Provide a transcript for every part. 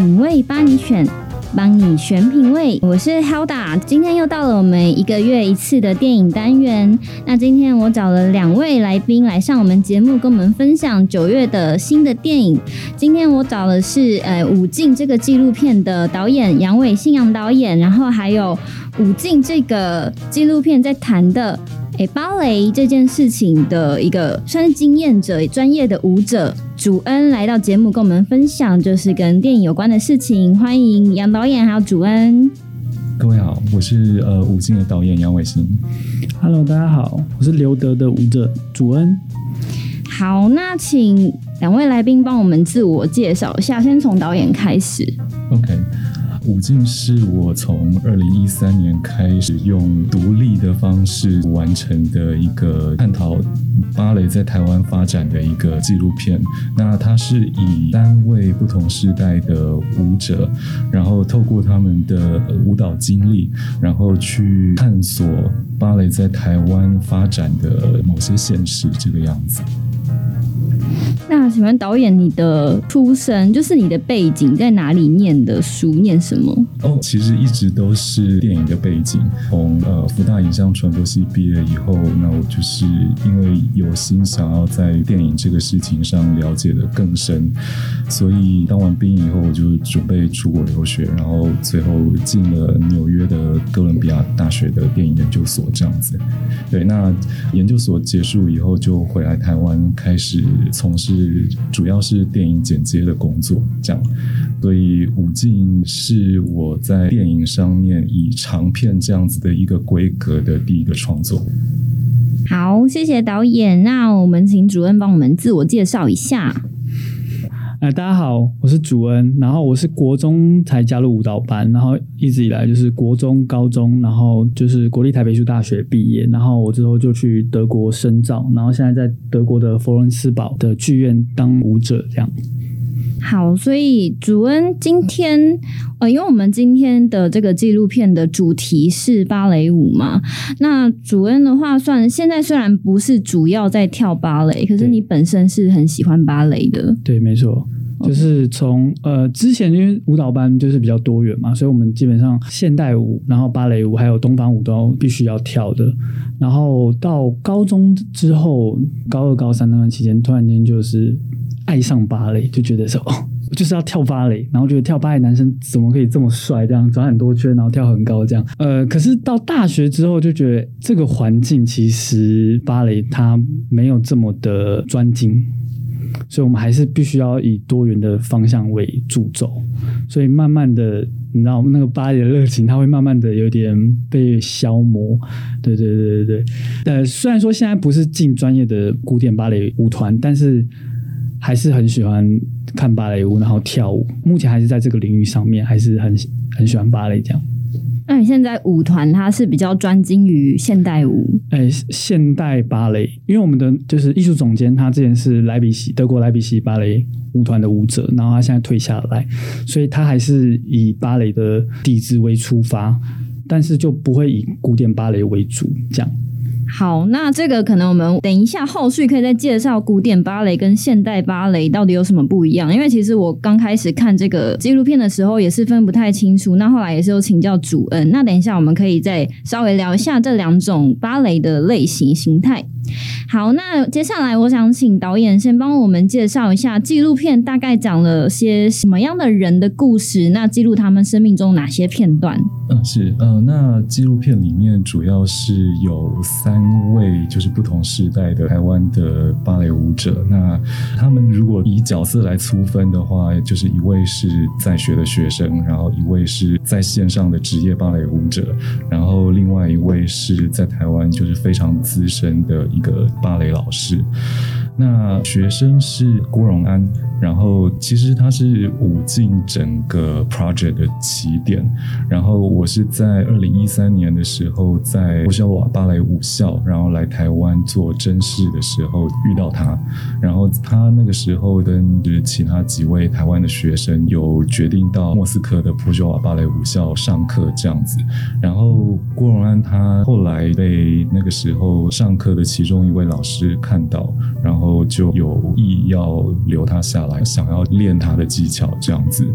品味帮你选，帮你选品味。我是 Hilda，今天又到了我们一个月一次的电影单元。那今天我找了两位来宾来上我们节目，跟我们分享九月的新的电影。今天我找的是呃《舞径》这个纪录片的导演杨伟信杨导演，然后还有《舞径》这个纪录片在谈的。诶，芭蕾这件事情的一个算是经验者、专业的舞者主恩来到节目跟我们分享，就是跟电影有关的事情。欢迎杨导演还有主恩。各位好，我是呃吴京的导演杨伟新。Hello，大家好，我是刘德的舞者主恩。好，那请两位来宾帮我们自我介绍一下，先从导演开始。OK。舞径是我从二零一三年开始用独立的方式完成的一个探讨芭蕾在台湾发展的一个纪录片。那它是以三位不同时代的舞者，然后透过他们的舞蹈经历，然后去探索芭蕾在台湾发展的某些现实，这个样子。那请问导演，你的出身就是你的背景在哪里念的书，念什么？哦，其实一直都是电影的背景。从呃福大影像传播系毕业以后，那我就是因为有心想要在电影这个事情上了解得更深，所以当完兵以后，我就准备出国留学，然后最后进了纽约的哥伦比亚大学的电影研究所，这样子。对，那研究所结束以后，就回来台湾开始从事。主要是电影剪接的工作，这样，所以武进是我在电影上面以长片这样子的一个规格的第一个创作。好，谢谢导演。那我们请主任帮我们自我介绍一下。哎，大家好，我是主恩，然后我是国中才加入舞蹈班，然后一直以来就是国中、高中，然后就是国立台北艺术大学毕业，然后我之后就去德国深造，然后现在在德国的佛伦斯堡的剧院当舞者，这样。好，所以主恩今天，呃，因为我们今天的这个纪录片的主题是芭蕾舞嘛，那主恩的话算，现在虽然不是主要在跳芭蕾，可是你本身是很喜欢芭蕾的。对，没错。就是从呃之前因为舞蹈班就是比较多元嘛，所以我们基本上现代舞、然后芭蕾舞还有东方舞都必须要跳的。然后到高中之后，高二、高三那段期间，突然间就是爱上芭蕾，就觉得说哦，就是要跳芭蕾，然后觉得跳芭蕾男生怎么可以这么帅，这样转很多圈，然后跳很高这样。呃，可是到大学之后就觉得这个环境其实芭蕾它没有这么的专精。所以，我们还是必须要以多元的方向为主轴。所以，慢慢的，你知道，那个芭蕾的热情，它会慢慢的有点被消磨。对，对，对，对，对。呃，虽然说现在不是进专业的古典芭蕾舞团，但是还是很喜欢看芭蕾舞，然后跳舞。目前还是在这个领域上面，还是很很喜欢芭蕾这样。那你现在舞团它是比较专精于现代舞？哎、欸，现代芭蕾，因为我们的就是艺术总监，他之前是莱比锡德国莱比锡芭蕾舞团的舞者，然后他现在退下来，所以他还是以芭蕾的底子为出发，但是就不会以古典芭蕾为主，这样。好，那这个可能我们等一下后续可以再介绍古典芭蕾跟现代芭蕾到底有什么不一样。因为其实我刚开始看这个纪录片的时候也是分不太清楚，那后来也是有请教主恩。那等一下我们可以再稍微聊一下这两种芭蕾的类型形态。好，那接下来我想请导演先帮我们介绍一下纪录片大概讲了些什么样的人的故事，那记录他们生命中哪些片段？嗯，是，呃，那纪录片里面主要是有三位就是不同时代的台湾的芭蕾舞者，那他们如果以角色来粗分的话，就是一位是在学的学生，然后一位是在线上的职业芭蕾舞者，然后另外一位是在台湾就是非常资深的。一个芭蕾老师，那学生是郭荣安，然后其实他是舞进整个 project 的起点，然后我是在二零一三年的时候在波肖瓦芭蕾舞校，然后来台湾做甄试的时候遇到他，然后他那个时候跟就是其他几位台湾的学生有决定到莫斯科的波肖瓦芭蕾舞校上课这样子，然后郭荣安他后来被那个时候上课的其中一位老师看到，然后后就有意要留他下来，想要练他的技巧，这样子。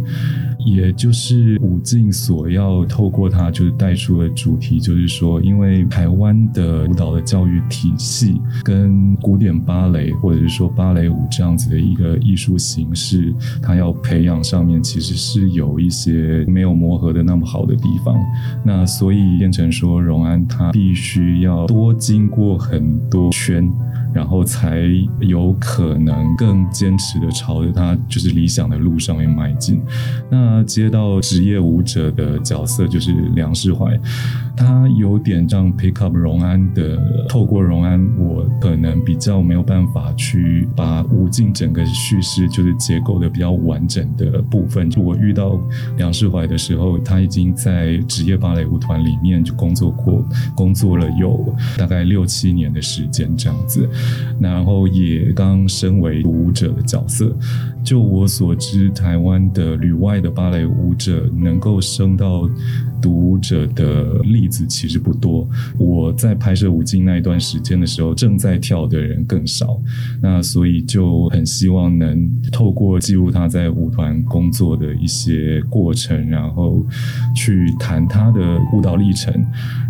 也就是舞进所要透过它，就是带出的主题，就是说，因为台湾的舞蹈的教育体系跟古典芭蕾或者是说芭蕾舞这样子的一个艺术形式，它要培养上面其实是有一些没有磨合的那么好的地方。那所以变成说，荣安他必须要多经过很多圈。然后才有可能更坚持的朝着他就是理想的路上面迈进。那接到职业舞者的角色就是梁世怀，他有点让 pick up 荣安的，透过荣安，我可能比较没有办法去把舞径整个叙事就是结构的比较完整的部分。就我遇到梁世怀的时候，他已经在职业芭蕾舞团里面就工作过，工作了有大概六七年的时间这样子。然后也刚升为舞者的角色。就我所知，台湾的旅外的芭芭蕾舞者能够升到独舞者的例子其实不多。我在拍摄舞径那一段时间的时候，正在跳的人更少。那所以就很希望能透过记录他在舞团工作的一些过程，然后去谈他的舞蹈历程，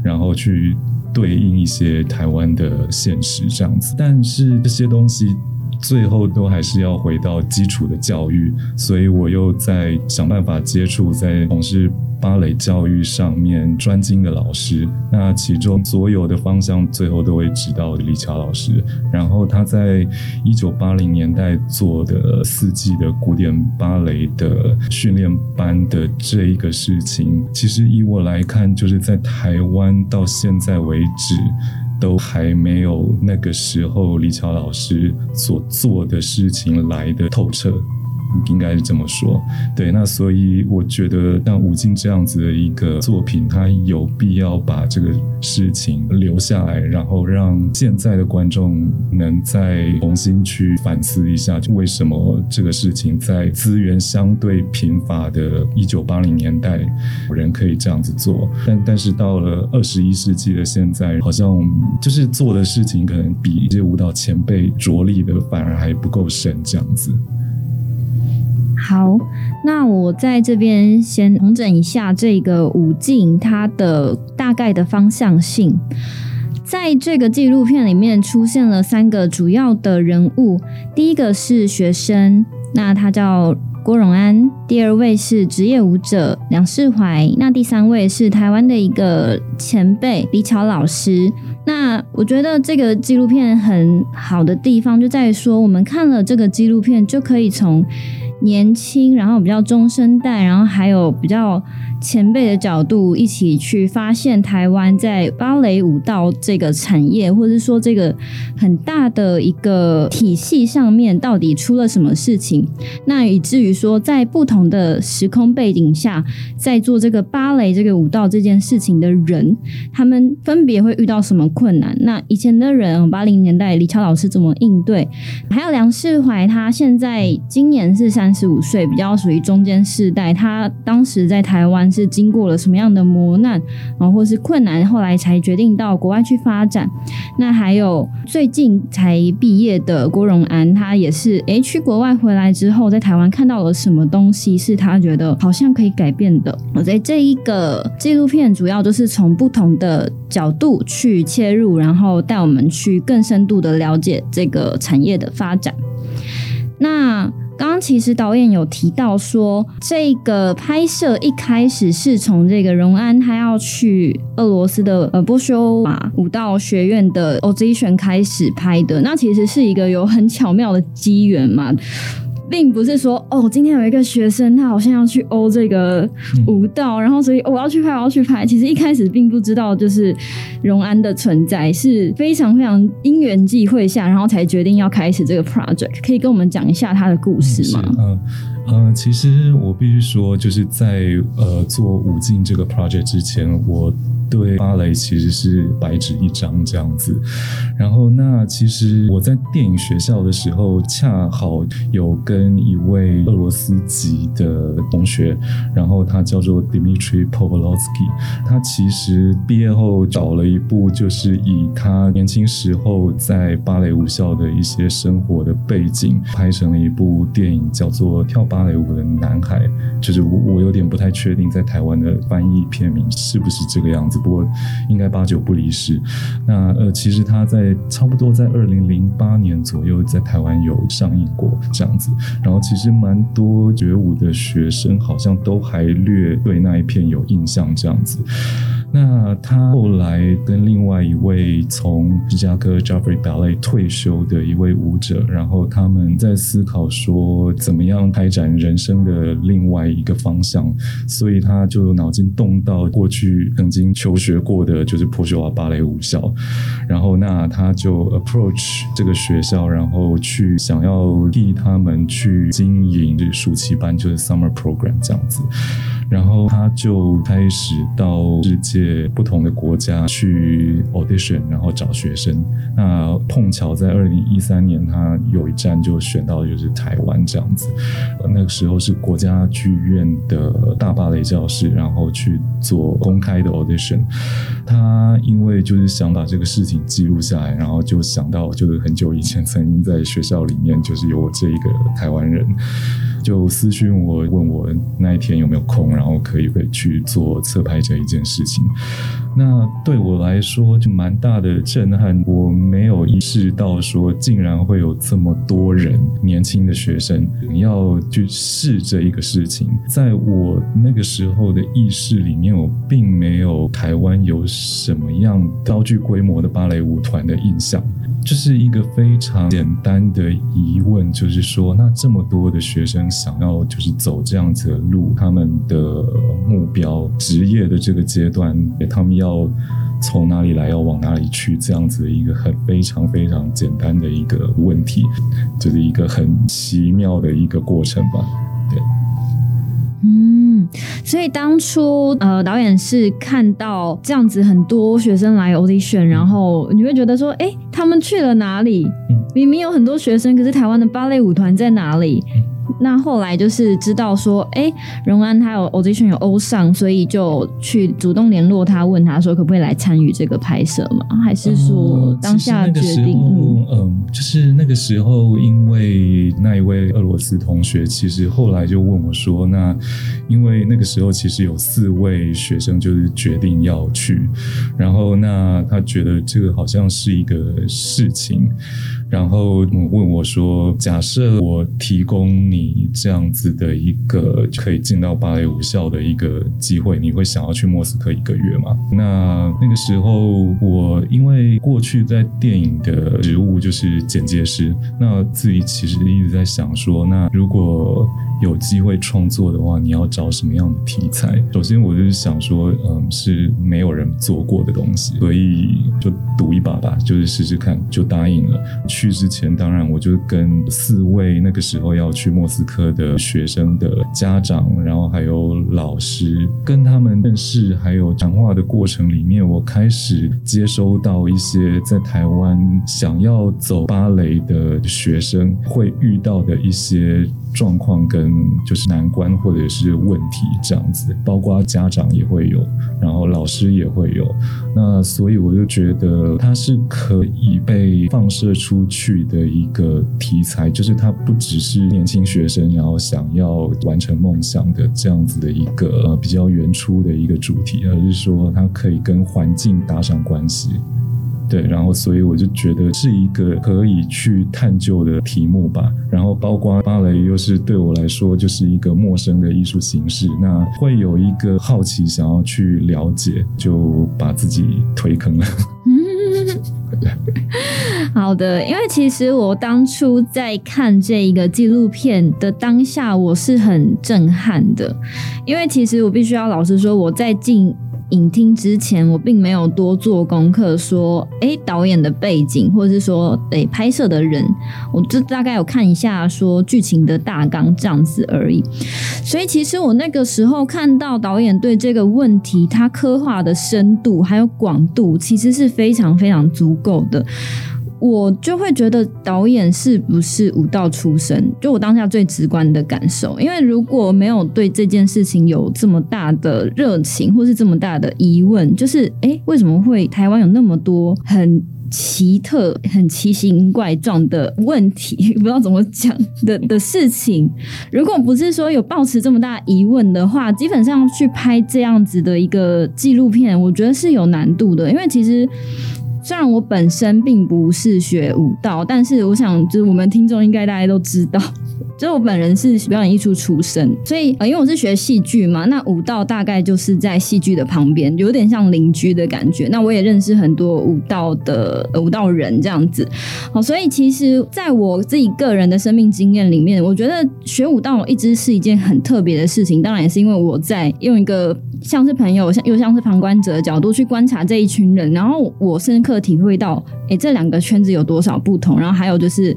然后去。对应一些台湾的现实这样子，但是这些东西最后都还是要回到基础的教育，所以我又在想办法接触在从事芭蕾教育上面专精的老师，那其中所有的方向最后都会指导李乔老师。然后他在一九八零年代做的四季的古典芭蕾的训练班的这一个事情，其实以我来看，就是在台湾到现在为止，都还没有那个时候李乔老师所做的事情来的透彻。应该是这么说，对。那所以我觉得，像舞径这样子的一个作品，他有必要把这个事情留下来，然后让现在的观众能再重新去反思一下，为什么这个事情在资源相对贫乏的1980年代，人可以这样子做，但但是到了21世纪的现在，好像就是做的事情可能比一些舞蹈前辈着力的反而还不够深，这样子。好，那我在这边先统整一下这个舞径它的大概的方向性。在这个纪录片里面出现了三个主要的人物，第一个是学生，那他叫郭荣安；第二位是职业舞者梁世怀；那第三位是台湾的一个前辈李巧老师。那我觉得这个纪录片很好的地方就在于说，我们看了这个纪录片就可以从。年轻，然后比较中生代，然后还有比较前辈的角度一起去发现台湾在芭蕾舞蹈这个产业，或者说这个很大的一个体系上面到底出了什么事情，那以至于说在不同的时空背景下，在做这个芭蕾这个舞蹈这件事情的人，他们分别会遇到什么困难？那以前的人，八零年代李乔老师怎么应对？还有梁世怀，他现在今年是。三十五岁，比较属于中间世代。他当时在台湾是经过了什么样的磨难，然后或是困难，后来才决定到国外去发展。那还有最近才毕业的郭荣安，他也是诶去国外回来之后，在台湾看到了什么东西，是他觉得好像可以改变的。我在这一个纪录片主要就是从不同的角度去切入，然后带我们去更深度的了解这个产业的发展。那刚刚其实导演有提到说，这个拍摄一开始是从这个荣安他要去俄罗斯的呃波修马舞蹈学院的 Ozation 开始拍的，那其实是一个有很巧妙的机缘嘛。并不是说哦，今天有一个学生，他好像要去欧这个舞蹈，嗯、然后所以我要去拍，我要去拍。其实一开始并不知道，就是荣安的存在是非常非常因缘际会下，然后才决定要开始这个 project。可以跟我们讲一下他的故事吗？嗯呃，其实我必须说，就是在呃做舞进这个 project 之前，我对芭蕾其实是白纸一张这样子。然后那其实我在电影学校的时候，恰好有跟一位俄罗斯籍的同学，然后他叫做 Dmitry Pavlovsky，他其实毕业后找了一部就是以他年轻时候在芭蕾舞校的一些生活的背景拍成了一部电影，叫做《跳芭芭蕾舞的男孩》，就是我我有点不太确定在台湾的翻译片名是不是这个样子，不过应该八九不离十。那呃，其实他在差不多在二零零八年左右在台湾有上映过这样子，然后其实蛮多觉舞的学生好像都还略对那一片有印象这样子。那他后来跟另外一位从芝加哥 Joffrey Ballet 退休的一位舞者，然后他们在思考说怎么样开展人生的另外一个方向，所以他就脑筋动到过去曾经求学过的就是波西瓦芭蕾舞校，然后那他就 approach 这个学校，然后去想要替他们去经营这暑期班，就是 summer program 这样子。然后他就开始到世界不同的国家去 audition，然后找学生。那碰巧在二零一三年，他有一站就选到就是台湾这样子。那个时候是国家剧院的大芭蕾教室，然后去做公开的 audition。他因为就是想把这个事情记录下来，然后就想到就是很久以前曾经在学校里面就是有我这一个台湾人。就私讯我，问我那一天有没有空，然后可以不可以去做侧拍这一件事情。那对我来说就蛮大的震撼，我没有意识到说竟然会有这么多人年轻的学生要去试这一个事情。在我那个时候的意识里面，我并没有台湾有什么样高具规模的芭蕾舞团的印象。就是一个非常简单的疑问，就是说，那这么多的学生想要就是走这样子的路，他们的目标职业的这个阶段，他们要从哪里来，要往哪里去，这样子的一个很非常非常简单的一个问题，就是一个很奇妙的一个过程吧，对。嗯所以当初呃，导演是看到这样子很多学生来 audition，然后你会觉得说，哎、欸，他们去了哪里？明明有很多学生，可是台湾的芭蕾舞团在哪里？那后来就是知道说，哎、欸，荣安他有 audition 有欧上，所以就去主动联络他，问他说可不可以来参与这个拍摄嘛？还是说当下决定？嗯，嗯，就是那个时候，因为那一位俄罗斯同学，其实后来就问我说，那因为那个时候其实有四位学生就是决定要去，然后那他觉得这个好像是一个事情。然后问我说：“假设我提供你这样子的一个可以进到芭蕾舞校的一个机会，你会想要去莫斯科一个月吗？”那那个时候，我因为过去在电影的职务就是剪接师，那自己其实一直在想说，那如果有机会创作的话，你要找什么样的题材？首先，我就是想说，嗯，是没有人做过的东西，所以就赌一把吧，就是试试看，就答应了。去之前，当然我就跟四位那个时候要去莫斯科的学生的家长，然后还有老师，跟他们认识，还有谈话的过程里面，我开始接收到一些在台湾想要走芭蕾的学生会遇到的一些状况跟就是难关或者是问题这样子，包括家长也会有，然后老师也会有，那所以我就觉得它是可以被放射出去的一个题材，就是它不只是年轻学生然后想要完成梦想的这样子的一个比较原初的一个主题，而是说它可以跟环境搭上关系。对，然后所以我就觉得是一个可以去探究的题目吧。然后包括芭蕾又是对我来说就是一个陌生的艺术形式，那会有一个好奇想要去了解，就把自己推坑了。好的，因为其实我当初在看这一个纪录片的当下，我是很震撼的，因为其实我必须要老实说，我在进影厅之前，我并没有多做功课，说，诶，导演的背景，或者是说，诶，拍摄的人，我就大概有看一下，说剧情的大纲这样子而已。所以，其实我那个时候看到导演对这个问题，他刻画的深度还有广度，其实是非常非常足够的。我就会觉得导演是不是武道出身？就我当下最直观的感受，因为如果没有对这件事情有这么大的热情，或是这么大的疑问，就是诶，为什么会台湾有那么多很奇特、很奇形怪状的问题？不知道怎么讲的的事情。如果不是说有抱持这么大疑问的话，基本上去拍这样子的一个纪录片，我觉得是有难度的，因为其实。虽然我本身并不是学武道，但是我想，就是我们听众应该大家都知道。就我本人是表演艺术出身，所以呃，因为我是学戏剧嘛，那武道大概就是在戏剧的旁边，有点像邻居的感觉。那我也认识很多武道的武道人这样子，好，所以其实在我自己个人的生命经验里面，我觉得学武道一直是一件很特别的事情。当然也是因为我在用一个像是朋友，像又像是旁观者的角度去观察这一群人，然后我深刻体会到，哎，这两个圈子有多少不同，然后还有就是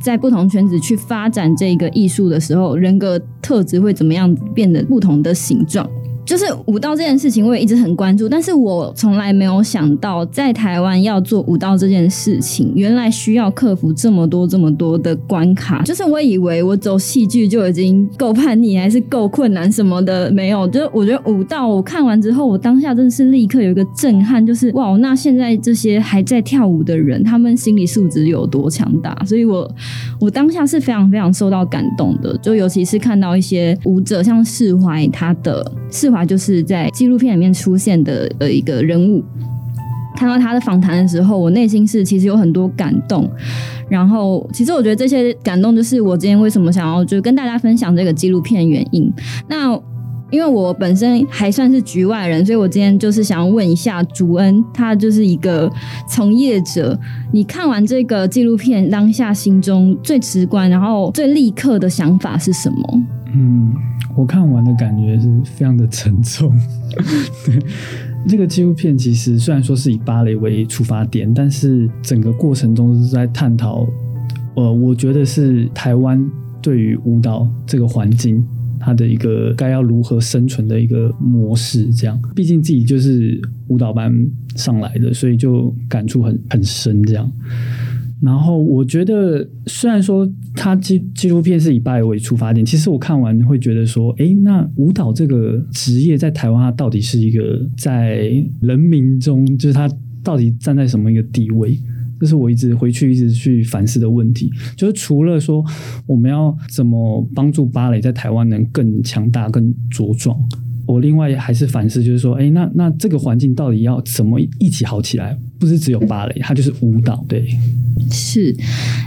在不同圈子去发展这一个艺术的时候，人格特质会怎么样变得不同的形状？就是武道这件事情，我也一直很关注，但是我从来没有想到，在台湾要做武道这件事情，原来需要克服这么多、这么多的关卡。就是我以为我走戏剧就已经够叛逆，还是够困难什么的，没有。就是我觉得武道，我看完之后，我当下真的是立刻有一个震撼，就是哇，那现在这些还在跳舞的人，他们心理素质有多强大？所以我我当下是非常非常受到感动的，就尤其是看到一些舞者，像释怀他的释怀。就是在纪录片里面出现的呃一个人物，看到他的访谈的时候，我内心是其实有很多感动。然后，其实我觉得这些感动就是我今天为什么想要就跟大家分享这个纪录片原因。那因为我本身还算是局外人，所以我今天就是想要问一下朱恩，他就是一个从业者，你看完这个纪录片，当下心中最直观，然后最立刻的想法是什么？嗯。我看完的感觉是非常的沉重。对，这个纪录片其实虽然说是以芭蕾为出发点，但是整个过程中是在探讨，呃，我觉得是台湾对于舞蹈这个环境，它的一个该要如何生存的一个模式。这样，毕竟自己就是舞蹈班上来的，所以就感触很很深。这样。然后我觉得，虽然说它纪纪录片是以芭蕾为出发点，其实我看完会觉得说，哎，那舞蹈这个职业在台湾，它到底是一个在人民中，就是它到底站在什么一个地位？这是我一直回去一直去反思的问题。就是除了说我们要怎么帮助芭蕾在台湾能更强大、更茁壮，我另外还是反思，就是说，哎，那那这个环境到底要怎么一起好起来？不是只有芭蕾，它就是舞蹈，对。是，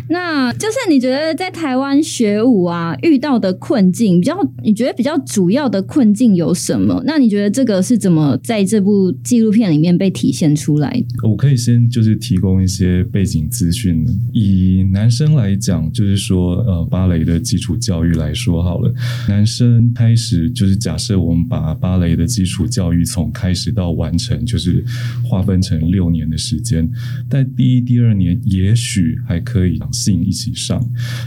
那就是你觉得在台湾学舞啊，遇到的困境比较，你觉得比较主要的困境有什么？那你觉得这个是怎么在这部纪录片里面被体现出来的？我可以先就是提供一些背景资讯。以男生来讲，就是说呃芭蕾的基础教育来说好了，男生开始就是假设我们把芭蕾的基础教育从开始到完成，就是划分成六年的时间，在第一、第二年也许。还可以两性一起上，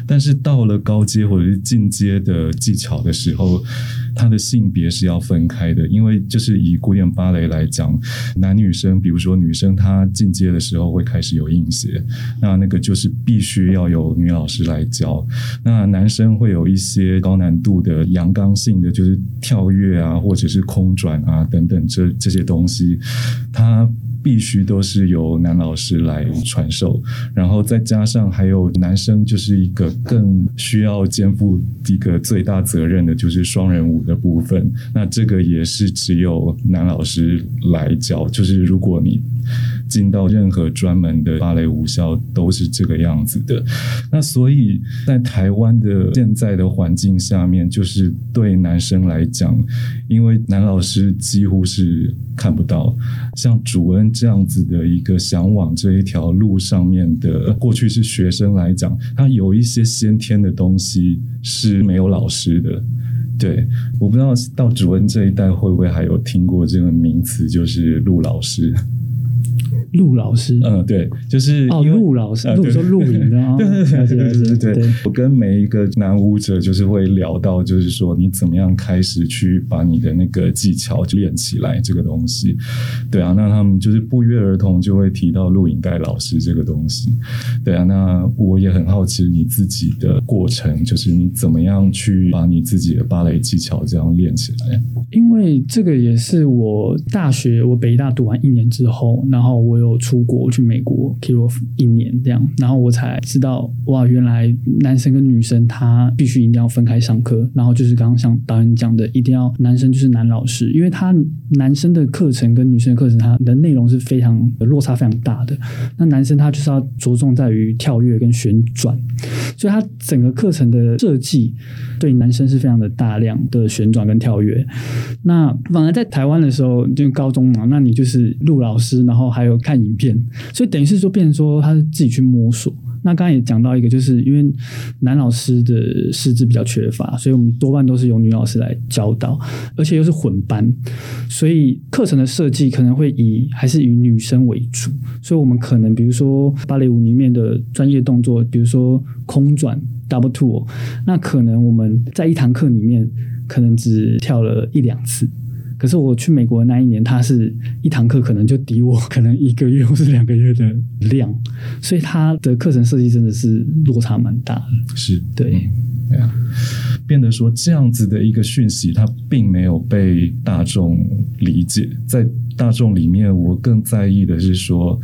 但是到了高阶或者是进阶的技巧的时候，它的性别是要分开的。因为就是以古典芭蕾来讲，男女生，比如说女生她进阶的时候会开始有硬鞋，那那个就是必须要有女老师来教。那男生会有一些高难度的阳刚性的，就是跳跃啊，或者是空转啊等等这这些东西，它。必须都是由男老师来传授，然后再加上还有男生，就是一个更需要肩负一个最大责任的，就是双人舞的部分。那这个也是只有男老师来教，就是如果你进到任何专门的芭蕾舞校都是这个样子的。那所以在台湾的现在的环境下面，就是对男生来讲，因为男老师几乎是看不到，像主恩这样子的一个想往这一条路上面的，过去是学生来讲，他有一些先天的东西是没有老师的。对，我不知道到主恩这一代会不会还有听过这个名词，就是陆老师。陆老师，嗯，对，就是哦，陆老师，陆说录影的啊，对对对对对对。我跟每一个男舞者就是会聊到，就是说你怎么样开始去把你的那个技巧练起来这个东西。对啊，那他们就是不约而同就会提到录影带老师这个东西。对啊，那我也很好奇你自己的过程，就是你怎么样去把你自己的芭蕾技巧这样练起来？因为这个也是我大学，我北大读完一年之后，然后我有有出国去美国 Kirov 一年这样，然后我才知道哇，原来男生跟女生他必须一定要分开上课，然后就是刚刚像导演讲的，一定要男生就是男老师，因为他男生的课程跟女生的课程，他的内容是非常落差非常大的。那男生他就是要着重在于跳跃跟旋转，所以他整个课程的设计对男生是非常的大量的旋转跟跳跃。那反而在台湾的时候，就高中嘛，那你就是陆老师，然后还有看影片，所以等于是说，变成说他自己去摸索。那刚刚也讲到一个，就是因为男老师的师资比较缺乏，所以我们多半都是由女老师来教导，而且又是混班，所以课程的设计可能会以还是以女生为主。所以我们可能比如说芭蕾舞里面的专业动作，比如说空转 double two，那可能我们在一堂课里面。可能只跳了一两次，可是我去美国的那一年，他是一堂课可能就抵我可能一个月或是两个月的量，所以他的课程设计真的是落差蛮大的。是对，对啊，变得说这样子的一个讯息，它并没有被大众理解。在大众里面，我更在意的是说，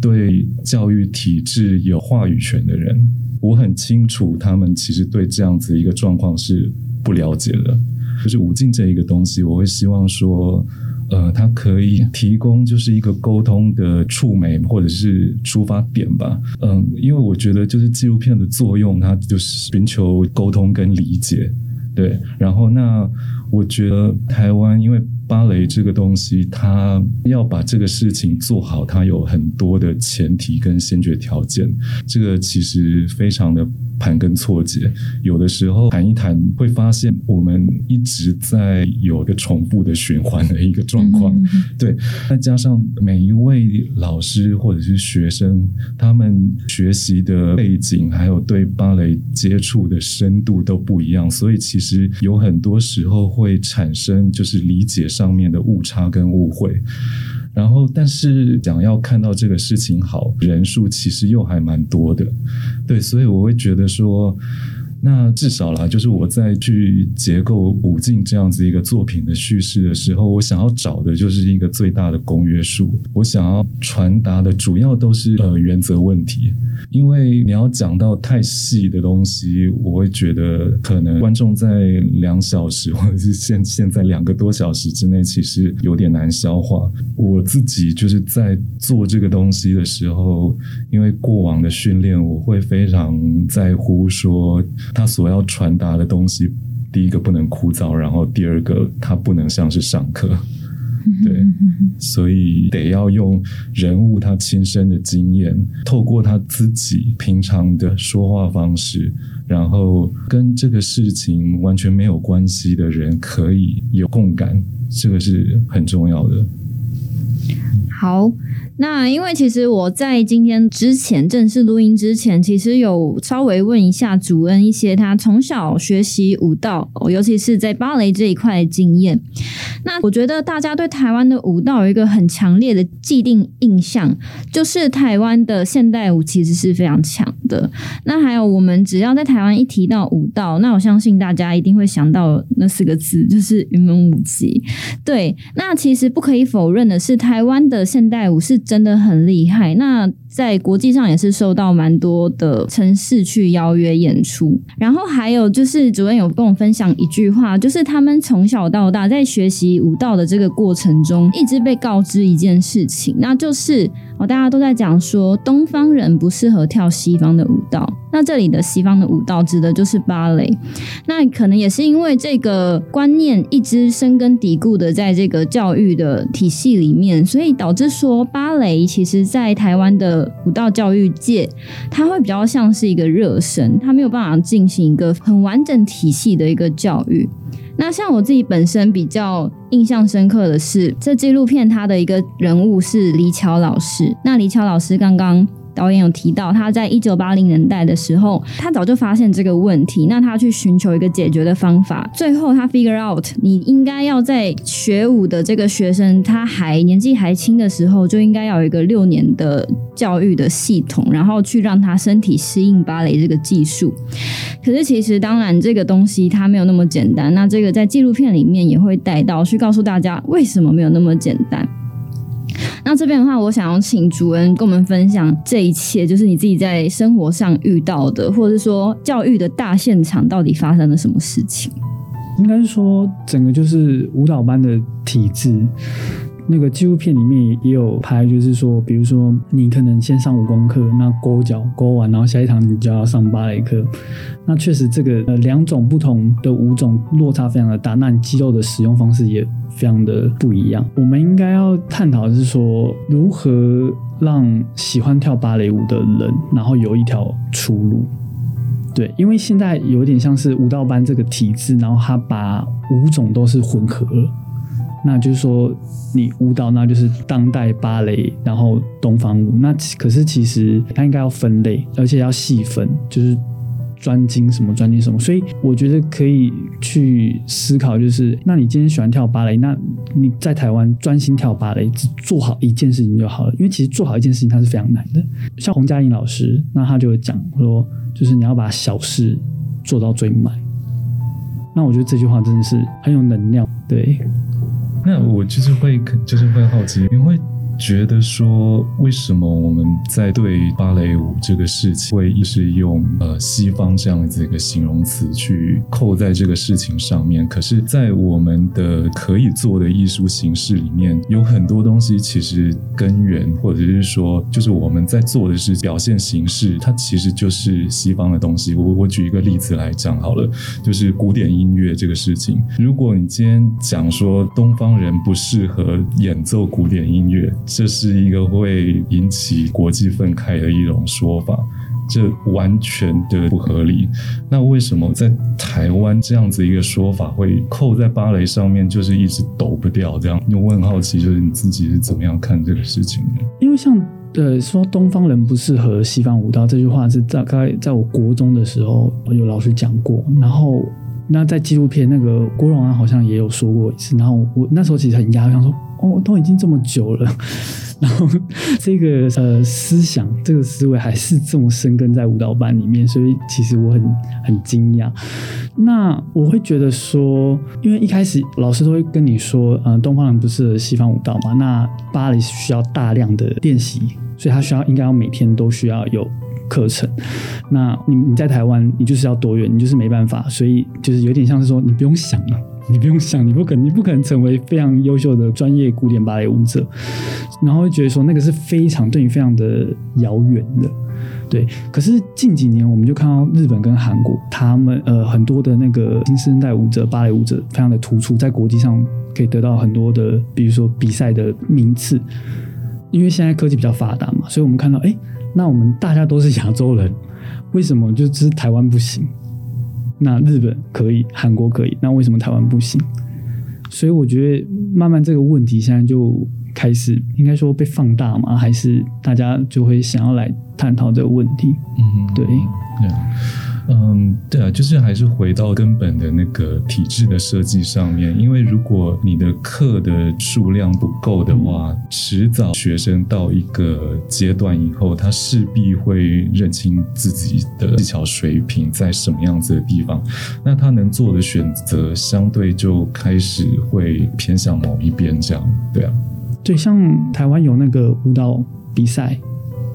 对教育体制有话语权的人，我很清楚他们其实对这样子一个状况是。不了解了，就是无尽这一个东西，我会希望说，呃，它可以提供就是一个沟通的触媒或者是出发点吧。嗯，因为我觉得就是纪录片的作用，它就是寻求沟通跟理解。对，然后那我觉得台湾因为芭蕾这个东西，它要把这个事情做好，它有很多的前提跟先决条件，这个其实非常的。盘根错节，有的时候谈一谈，会发现我们一直在有一个重复的循环的一个状况。嗯、对，再加上每一位老师或者是学生，他们学习的背景还有对芭蕾接触的深度都不一样，所以其实有很多时候会产生就是理解上面的误差跟误会。然后，但是想要看到这个事情好，人数其实又还蛮多的，对，所以我会觉得说。那至少啦，就是我在去结构舞径这样子一个作品的叙事的时候，我想要找的就是一个最大的公约数。我想要传达的主要都是呃原则问题，因为你要讲到太细的东西，我会觉得可能观众在两小时或者是现现在两个多小时之内，其实有点难消化。我自己就是在做这个东西的时候，因为过往的训练，我会非常在乎说。他所要传达的东西，第一个不能枯燥，然后第二个他不能像是上课，对，所以得要用人物他亲身的经验，透过他自己平常的说话方式，然后跟这个事情完全没有关系的人可以有共感，这个是很重要的。好。那因为其实我在今天之前正式录音之前，其实有稍微问一下主恩一些他从小学习舞蹈，尤其是在芭蕾这一块的经验。那我觉得大家对台湾的舞蹈有一个很强烈的既定印象，就是台湾的现代舞其实是非常强的。那还有我们只要在台湾一提到舞蹈，那我相信大家一定会想到那四个字，就是云门舞集。对，那其实不可以否认的是，台湾的现代舞是。真的很厉害。那在国际上也是受到蛮多的城市去邀约演出。然后还有就是主任有跟我分享一句话，就是他们从小到大在学习舞蹈的这个过程中，一直被告知一件事情，那就是。哦，大家都在讲说东方人不适合跳西方的舞蹈。那这里的西方的舞蹈指的就是芭蕾。那可能也是因为这个观念一直深根底固的在这个教育的体系里面，所以导致说芭蕾其实在台湾的舞蹈教育界，它会比较像是一个热身，它没有办法进行一个很完整体系的一个教育。那像我自己本身比较印象深刻的是，这纪录片它的一个人物是李巧老师。那李巧老师刚刚。导演有提到，他在一九八零年代的时候，他早就发现这个问题，那他去寻求一个解决的方法。最后他 figure out，你应该要在学舞的这个学生他还年纪还轻的时候，就应该要有一个六年的教育的系统，然后去让他身体适应芭蕾这个技术。可是其实当然这个东西它没有那么简单。那这个在纪录片里面也会带到，去告诉大家为什么没有那么简单。那这边的话，我想要请主人跟我们分享这一切，就是你自己在生活上遇到的，或者是说教育的大现场到底发生了什么事情？应该是说，整个就是舞蹈班的体制。那个纪录片里面也有拍，就是说，比如说你可能先上武功课，那勾脚勾完，然后下一堂你就要上芭蕾课。那确实这个呃两种不同的舞种落差非常的大，那你肌肉的使用方式也非常的不一样。我们应该要探讨的是说，如何让喜欢跳芭蕾舞的人，然后有一条出路。对，因为现在有点像是舞蹈班这个体制，然后他把舞种都是混合了。那就是说，你舞蹈那就是当代芭蕾，然后东方舞。那可是其实它应该要分类，而且要细分，就是专精什么专精什么。所以我觉得可以去思考，就是那你今天喜欢跳芭蕾，那你在台湾专心跳芭蕾，只做好一件事情就好了。因为其实做好一件事情它是非常难的。像洪嘉莹老师，那他就会讲说，就是你要把小事做到最满。那我觉得这句话真的是很有能量，对。那我就是会，就是会好奇，因为。觉得说，为什么我们在对芭蕾舞这个事情会一直用呃西方这样子一个形容词去扣在这个事情上面？可是，在我们的可以做的艺术形式里面，有很多东西其实根源，或者是说，就是我们在做的是表现形式，它其实就是西方的东西。我我举一个例子来讲好了，就是古典音乐这个事情。如果你今天讲说东方人不适合演奏古典音乐，这是一个会引起国际愤慨的一种说法，这完全的不合理。那为什么在台湾这样子一个说法会扣在芭蕾上面，就是一直抖不掉？这样，因为我很好奇，就是你自己是怎么样看这个事情的？因为像呃说东方人不适合西方舞蹈这句话，是大概在我国中的时候有老师讲过，然后那在纪录片那个郭荣安好像也有说过一次，然后我那时候其实很压抑，想说。哦，都已经这么久了，然后这个呃思想，这个思维还是这么生根在舞蹈班里面，所以其实我很很惊讶。那我会觉得说，因为一开始老师都会跟你说，呃，东方人不适合西方舞蹈嘛，那芭蕾需要大量的练习，所以他需要应该要每天都需要有课程。那你你在台湾，你就是要多元，你就是没办法，所以就是有点像是说，你不用想了。你不用想，你不可能，你不可能成为非常优秀的专业古典芭蕾舞者，然后会觉得说那个是非常对你非常的遥远的，对。可是近几年，我们就看到日本跟韩国，他们呃很多的那个新生代舞者、芭蕾舞者非常的突出，在国际上可以得到很多的，比如说比赛的名次。因为现在科技比较发达嘛，所以我们看到，哎，那我们大家都是亚洲人，为什么就是台湾不行？那日本可以，韩国可以，那为什么台湾不行？所以我觉得慢慢这个问题现在就开始，应该说被放大嘛，还是大家就会想要来探讨这个问题？嗯，对。嗯，对啊，就是还是回到根本的那个体制的设计上面，因为如果你的课的数量不够的话，迟早学生到一个阶段以后，他势必会认清自己的技巧水平在什么样子的地方，那他能做的选择相对就开始会偏向某一边，这样，对啊，对，像台湾有那个舞蹈比赛。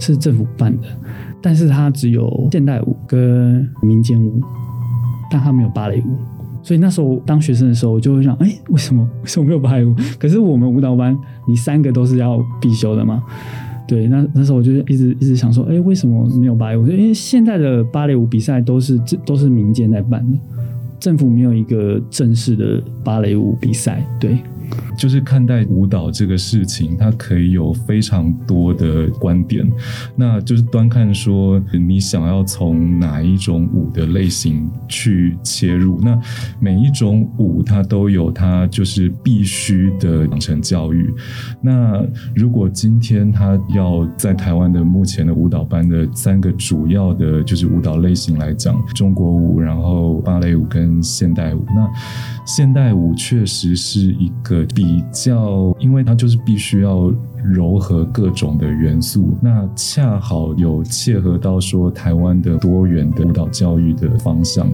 是政府办的，但是它只有现代舞跟民间舞，但它没有芭蕾舞。所以那时候当学生的时候，我就会想，哎、为什么为什么没有芭蕾舞？可是我们舞蹈班，你三个都是要必修的嘛？对，那那时候我就一直一直想说，哎、为什么没有芭蕾舞？因为现在的芭蕾舞比赛都是这都是民间在办的，政府没有一个正式的芭蕾舞比赛，对。就是看待舞蹈这个事情，它可以有非常多的观点，那就是端看说你想要从哪一种舞的类型去切入。那每一种舞它都有它就是必须的养成教育。那如果今天他要在台湾的目前的舞蹈班的三个主要的就是舞蹈类型来讲，中国舞，然后芭蕾舞跟现代舞，那现代舞确实是一个比较，因为他就是必须要。糅合各种的元素，那恰好有切合到说台湾的多元的舞蹈教育的方向，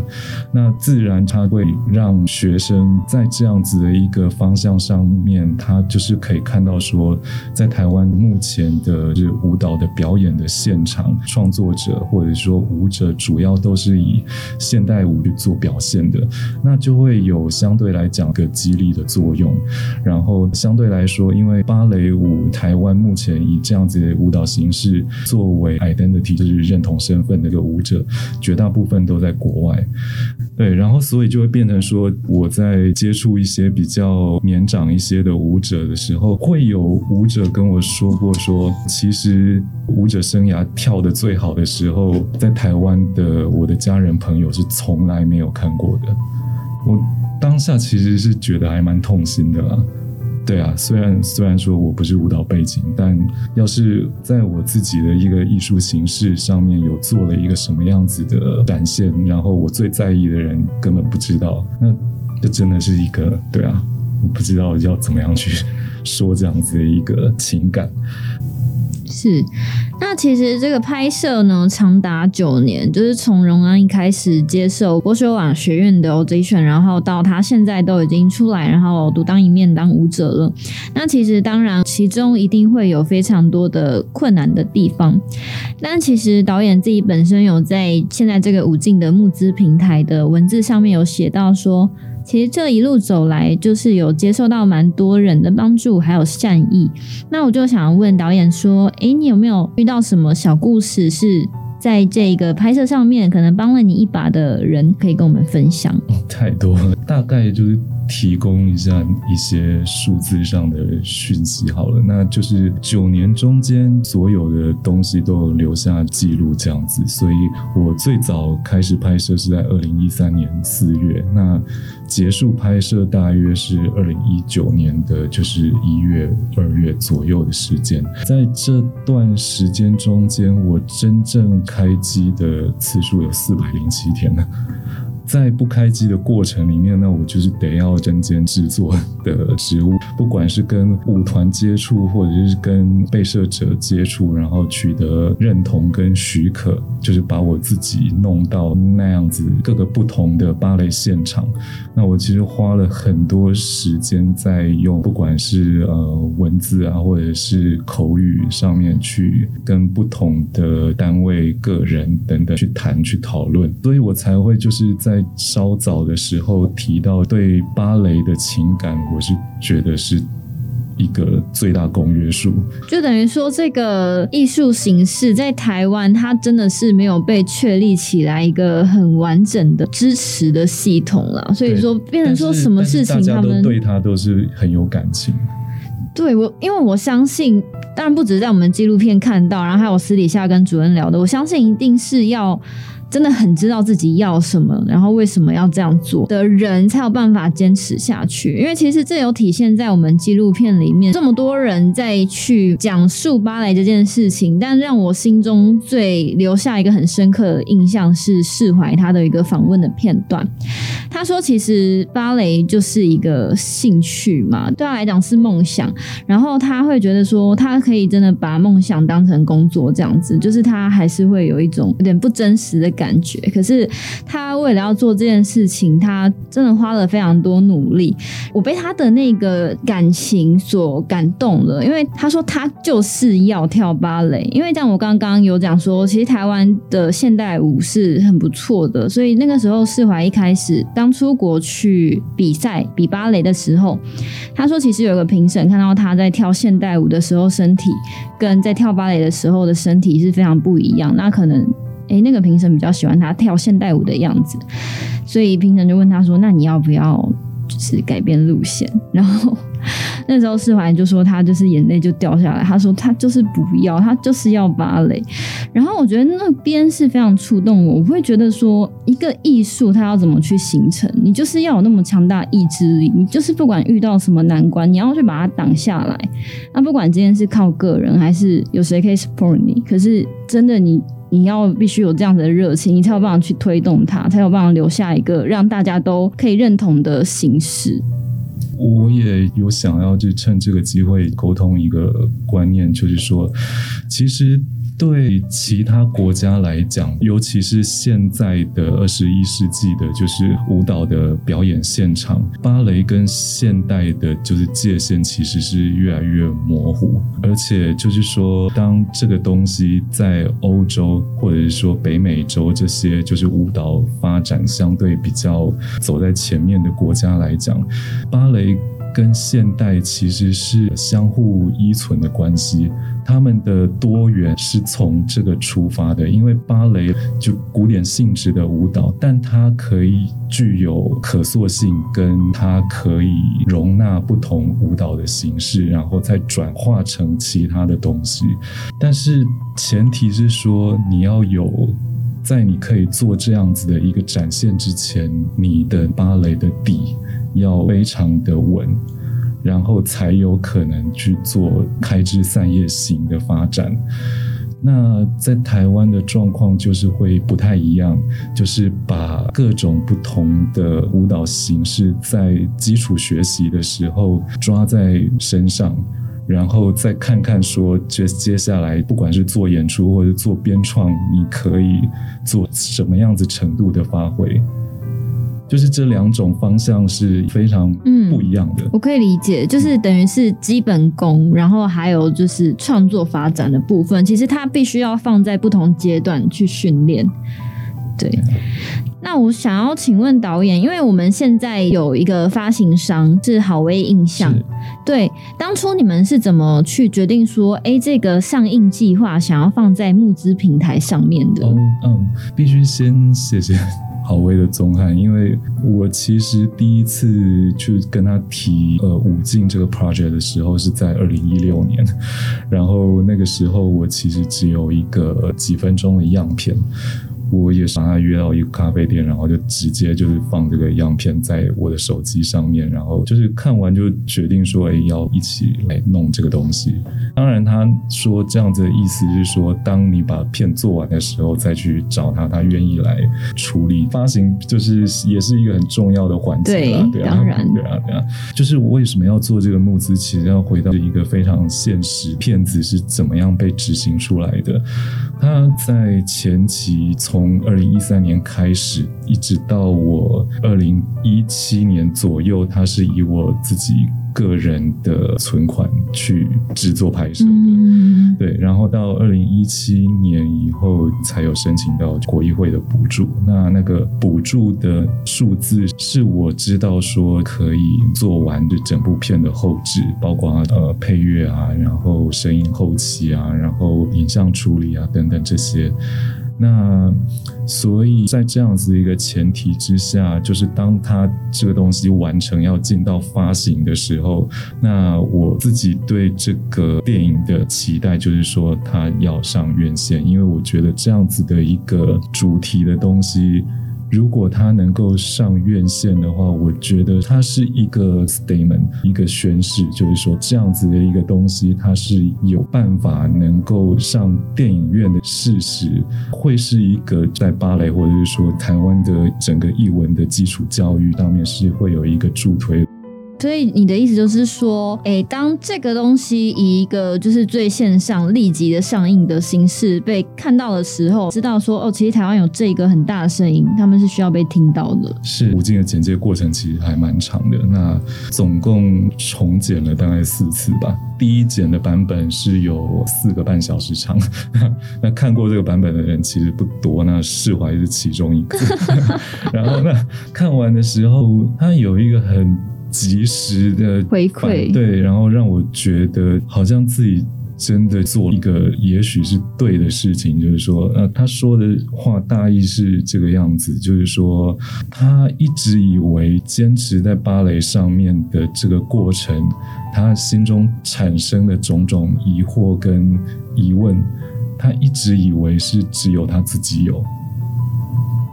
那自然它会让学生在这样子的一个方向上面，他就是可以看到说，在台湾目前的就是舞蹈的表演的现场，创作者或者说舞者主要都是以现代舞去做表现的，那就会有相对来讲个激励的作用，然后相对来说，因为芭蕾舞。台湾目前以这样子的舞蹈形式作为 identity，就是认同身份的一个舞者，绝大部分都在国外。对，然后所以就会变成说，我在接触一些比较年长一些的舞者的时候，会有舞者跟我说过说，其实舞者生涯跳得最好的时候，在台湾的我的家人朋友是从来没有看过的。我当下其实是觉得还蛮痛心的啦。对啊，虽然虽然说我不是舞蹈背景，但要是在我自己的一个艺术形式上面有做了一个什么样子的展现，然后我最在意的人根本不知道，那这真的是一个，对啊，我不知道要怎么样去说这样子的一个情感。是，那其实这个拍摄呢，长达九年，就是从荣安一开始接受国学网学院的 audition，然后到他现在都已经出来，然后独当一面当舞者了。那其实当然，其中一定会有非常多的困难的地方，但其实导演自己本身有在现在这个舞径的募资平台的文字上面有写到说。其实这一路走来，就是有接受到蛮多人的帮助，还有善意。那我就想问导演说：“诶，你有没有遇到什么小故事，是在这个拍摄上面可能帮了你一把的人，可以跟我们分享？”，太多了，大概就是。提供一下一些数字上的讯息好了，那就是九年中间所有的东西都有留下记录这样子，所以我最早开始拍摄是在二零一三年四月，那结束拍摄大约是二零一九年的就是一月二月左右的时间，在这段时间中间，我真正开机的次数有四百零七天了。在不开机的过程里面，那我就是得要针尖制作的职务，不管是跟舞团接触，或者是跟被摄者接触，然后取得认同跟许可，就是把我自己弄到那样子各个不同的芭蕾现场。那我其实花了很多时间在用，不管是呃文字啊，或者是口语上面去跟不同的单位、个人等等去谈、去讨论，所以我才会就是在。稍早的时候提到对芭蕾的情感，我是觉得是一个最大公约数。就等于说，这个艺术形式在台湾，它真的是没有被确立起来一个很完整的支持的系统了。所以说，变成说什么事情，他们对他都是很有感情。对我，因为我相信，当然不只是在我们纪录片看到，然后还有私底下跟主任聊的，我相信一定是要。真的很知道自己要什么，然后为什么要这样做的人，才有办法坚持下去。因为其实这有体现在我们纪录片里面，这么多人在去讲述芭蕾这件事情，但让我心中最留下一个很深刻的印象是释怀他的一个访问的片段。他说：“其实芭蕾就是一个兴趣嘛，对他来讲是梦想。然后他会觉得说，他可以真的把梦想当成工作这样子，就是他还是会有一种有点不真实的。”感觉。可是他为了要做这件事情，他真的花了非常多努力。我被他的那个感情所感动了，因为他说他就是要跳芭蕾。因为像我刚刚有讲说，其实台湾的现代舞是很不错的，所以那个时候释怀一开始刚出国去比赛比芭蕾的时候，他说其实有个评审看到他在跳现代舞的时候身体跟在跳芭蕾的时候的身体是非常不一样，那可能诶，那个评审比较喜欢他跳现代舞的样子，所以评审就问他说：“那你要不要就是改变路线？” 然后。那时候释怀就说他就是眼泪就掉下来，他说他就是不要，他就是要芭蕾。然后我觉得那边是非常触动我，我会觉得说一个艺术它要怎么去形成，你就是要有那么强大意志力，你就是不管遇到什么难关，你要去把它挡下来。那不管今天是靠个人还是有谁可以 support 你，可是真的你你要必须有这样子的热情，你才有办法去推动它，才有办法留下一个让大家都可以认同的形式。我也有想要去趁这个机会沟通一个观念，就是说，其实对其他国家来讲，尤其是现在的二十一世纪的，就是舞蹈的表演现场，芭蕾跟现代的，就是界限其实是越来越模糊。而且就是说，当这个东西在欧洲或者是说北美洲这些就是舞蹈发展相对比较走在前面的国家来讲，芭蕾。跟现代其实是相互依存的关系，他们的多元是从这个出发的。因为芭蕾就古典性质的舞蹈，但它可以具有可塑性，跟它可以容纳不同舞蹈的形式，然后再转化成其他的东西。但是前提是说，你要有在你可以做这样子的一个展现之前，你的芭蕾的底。要非常的稳，然后才有可能去做开枝散叶型的发展。那在台湾的状况就是会不太一样，就是把各种不同的舞蹈形式在基础学习的时候抓在身上，然后再看看说，接接下来不管是做演出或者做编创，你可以做什么样子程度的发挥。就是这两种方向是非常不一样的。嗯，我可以理解，就是等于是基本功，然后还有就是创作发展的部分，其实它必须要放在不同阶段去训练。对，那我想要请问导演，因为我们现在有一个发行商是好威印象，对，当初你们是怎么去决定说，哎，这个上映计划想要放在募资平台上面的？哦，嗯，必须先谢谢。好威的宗翰，因为我其实第一次去跟他提呃武进这个 project 的时候是在二零一六年，然后那个时候我其实只有一个几分钟的样片。我也是把他约到一个咖啡店，然后就直接就是放这个样片在我的手机上面，然后就是看完就决定说，哎，要一起来弄这个东西。当然，他说这样子的意思是说，当你把片做完的时候，再去找他，他愿意来处理发行，就是也是一个很重要的环节啦。对，对啊，当然，对啊，对啊。就是我为什么要做这个募资，其实要回到一个非常现实，片子是怎么样被执行出来的。他在前期从从二零一三年开始，一直到我二零一七年左右，它是以我自己个人的存款去制作拍摄的。嗯，对。然后到二零一七年以后，才有申请到国艺会的补助。那那个补助的数字，是我知道说可以做完这整部片的后置，包括呃配乐啊，然后声音后期啊，然后影像处理啊等等这些。那所以在这样子一个前提之下，就是当他这个东西完成要进到发行的时候，那我自己对这个电影的期待就是说，它要上院线，因为我觉得这样子的一个主题的东西。如果他能够上院线的话，我觉得他是一个 statement，一个宣示，就是说这样子的一个东西，它是有办法能够上电影院的事实，会是一个在芭蕾或者是说台湾的整个艺文的基础教育上面是会有一个助推。所以你的意思就是说，哎，当这个东西以一个就是最线上立即的上映的形式被看到的时候，知道说哦，其实台湾有这个很大的声音，他们是需要被听到的。是无尽的剪接过程其实还蛮长的，那总共重剪了大概四次吧。第一剪的版本是有四个半小时长，那看过这个版本的人其实不多，那释怀是其中一个。然后那看完的时候，它有一个很及时的回馈，对，然后让我觉得好像自己。真的做一个也许是对的事情，就是说，呃，他说的话大意是这个样子，就是说，他一直以为坚持在芭蕾上面的这个过程，他心中产生的种种疑惑跟疑问，他一直以为是只有他自己有。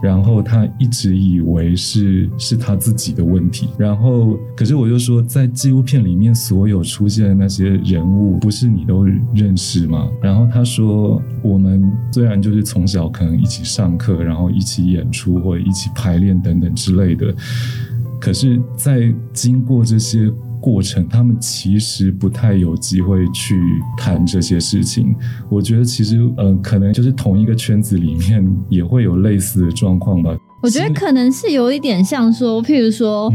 然后他一直以为是是他自己的问题，然后可是我就说，在纪录片里面所有出现的那些人物，不是你都认识吗？然后他说，我们虽然就是从小可能一起上课，然后一起演出或者一起排练等等之类的，可是，在经过这些。过程，他们其实不太有机会去谈这些事情。我觉得其实，嗯、呃，可能就是同一个圈子里面也会有类似的状况吧。我觉得可能是有一点像说，譬如说，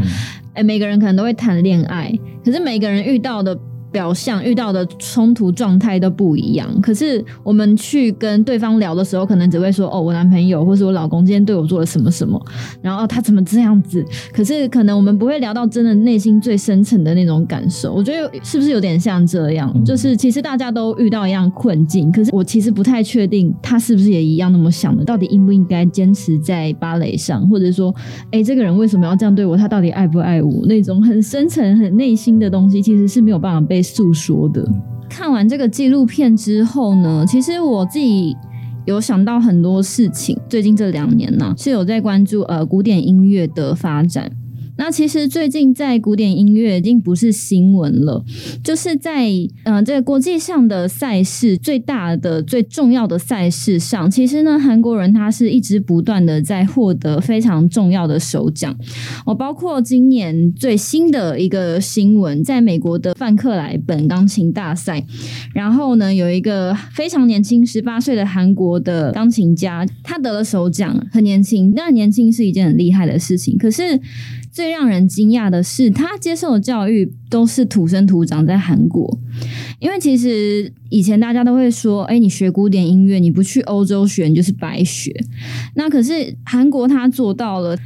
哎、嗯，每个人可能都会谈恋爱，可是每个人遇到的。表象遇到的冲突状态都不一样，可是我们去跟对方聊的时候，可能只会说：“哦，我男朋友或是我老公今天对我做了什么什么，然后他怎么这样子。”可是可能我们不会聊到真的内心最深层的那种感受。我觉得是不是有点像这样？嗯、就是其实大家都遇到一样困境，可是我其实不太确定他是不是也一样那么想的。到底应不应该坚持在芭蕾上，或者说，哎，这个人为什么要这样对我？他到底爱不爱我？那种很深层、很内心的东西，其实是没有办法被。诉说的。看完这个纪录片之后呢，其实我自己有想到很多事情。最近这两年呢，是有在关注呃古典音乐的发展。那其实最近在古典音乐已经不是新闻了，就是在嗯、呃、这个国际上的赛事最大的最重要的赛事上，其实呢韩国人他是一直不断的在获得非常重要的首奖。我包括今年最新的一个新闻，在美国的范克莱本钢琴大赛，然后呢有一个非常年轻十八岁的韩国的钢琴家，他得了首奖，很年轻，当然年轻是一件很厉害的事情，可是。最让人惊讶的是，他接受的教育都是土生土长在韩国。因为其实以前大家都会说，哎，你学古典音乐，你不去欧洲学，你就是白学。那可是韩国他做到了。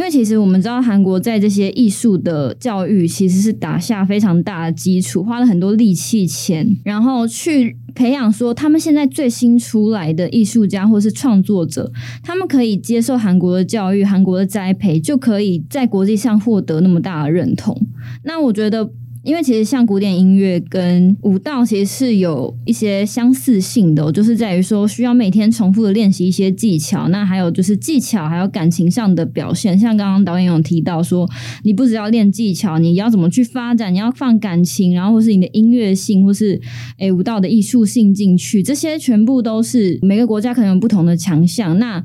因为其实我们知道，韩国在这些艺术的教育其实是打下非常大的基础，花了很多力气钱，然后去培养说他们现在最新出来的艺术家或是创作者，他们可以接受韩国的教育、韩国的栽培，就可以在国际上获得那么大的认同。那我觉得。因为其实像古典音乐跟舞蹈其实是有一些相似性的，就是在于说需要每天重复的练习一些技巧，那还有就是技巧还有感情上的表现。像刚刚导演有提到说，你不只要练技巧，你要怎么去发展，你要放感情，然后或是你的音乐性，或是诶舞蹈的艺术性进去，这些全部都是每个国家可能有不同的强项。那